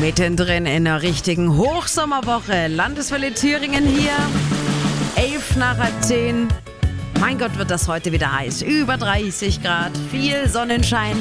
Mittendrin in der richtigen Hochsommerwoche. Landeswelle Thüringen hier. 11 nach halb 10. Mein Gott, wird das heute wieder heiß. Über 30 Grad, viel Sonnenschein.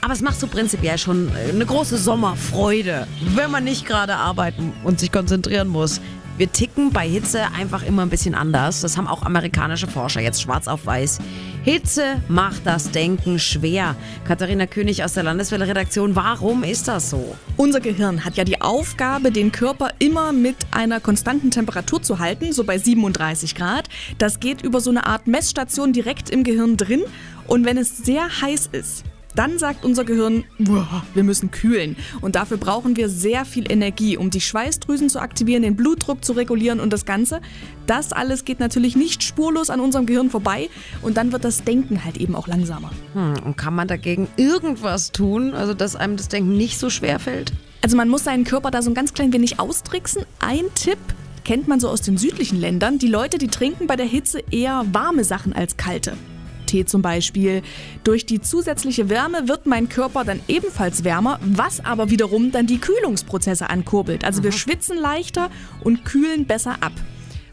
Aber es macht so prinzipiell schon eine große Sommerfreude, wenn man nicht gerade arbeiten und sich konzentrieren muss. Wir ticken bei Hitze einfach immer ein bisschen anders. Das haben auch amerikanische Forscher jetzt schwarz auf weiß. Hitze macht das Denken schwer. Katharina König aus der Landeswelle-Redaktion, warum ist das so? Unser Gehirn hat ja die Aufgabe, den Körper immer mit einer konstanten Temperatur zu halten, so bei 37 Grad. Das geht über so eine Art Messstation direkt im Gehirn drin. Und wenn es sehr heiß ist, dann sagt unser Gehirn, wir müssen kühlen. Und dafür brauchen wir sehr viel Energie, um die Schweißdrüsen zu aktivieren, den Blutdruck zu regulieren und das Ganze. Das alles geht natürlich nicht spurlos an unserem Gehirn vorbei und dann wird das Denken halt eben auch langsamer. Hm, und kann man dagegen irgendwas tun, also dass einem das Denken nicht so schwer fällt? Also man muss seinen Körper da so ein ganz klein wenig austricksen. Ein Tipp, kennt man so aus den südlichen Ländern. Die Leute, die trinken bei der Hitze eher warme Sachen als kalte. Tee zum Beispiel. Durch die zusätzliche Wärme wird mein Körper dann ebenfalls wärmer, was aber wiederum dann die Kühlungsprozesse ankurbelt. Also wir schwitzen leichter und kühlen besser ab.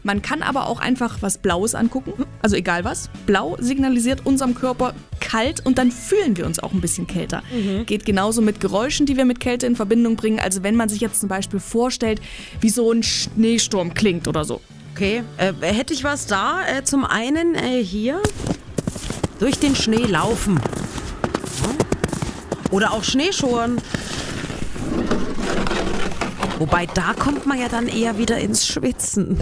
Man kann aber auch einfach was Blaues angucken, also egal was. Blau signalisiert unserem Körper kalt und dann fühlen wir uns auch ein bisschen kälter. Mhm. Geht genauso mit Geräuschen, die wir mit Kälte in Verbindung bringen. Also wenn man sich jetzt zum Beispiel vorstellt, wie so ein Schneesturm klingt oder so. Okay, äh, hätte ich was da? Äh, zum einen äh, hier durch den Schnee laufen. Oder auch Schneeschuhen. Wobei da kommt man ja dann eher wieder ins Schwitzen.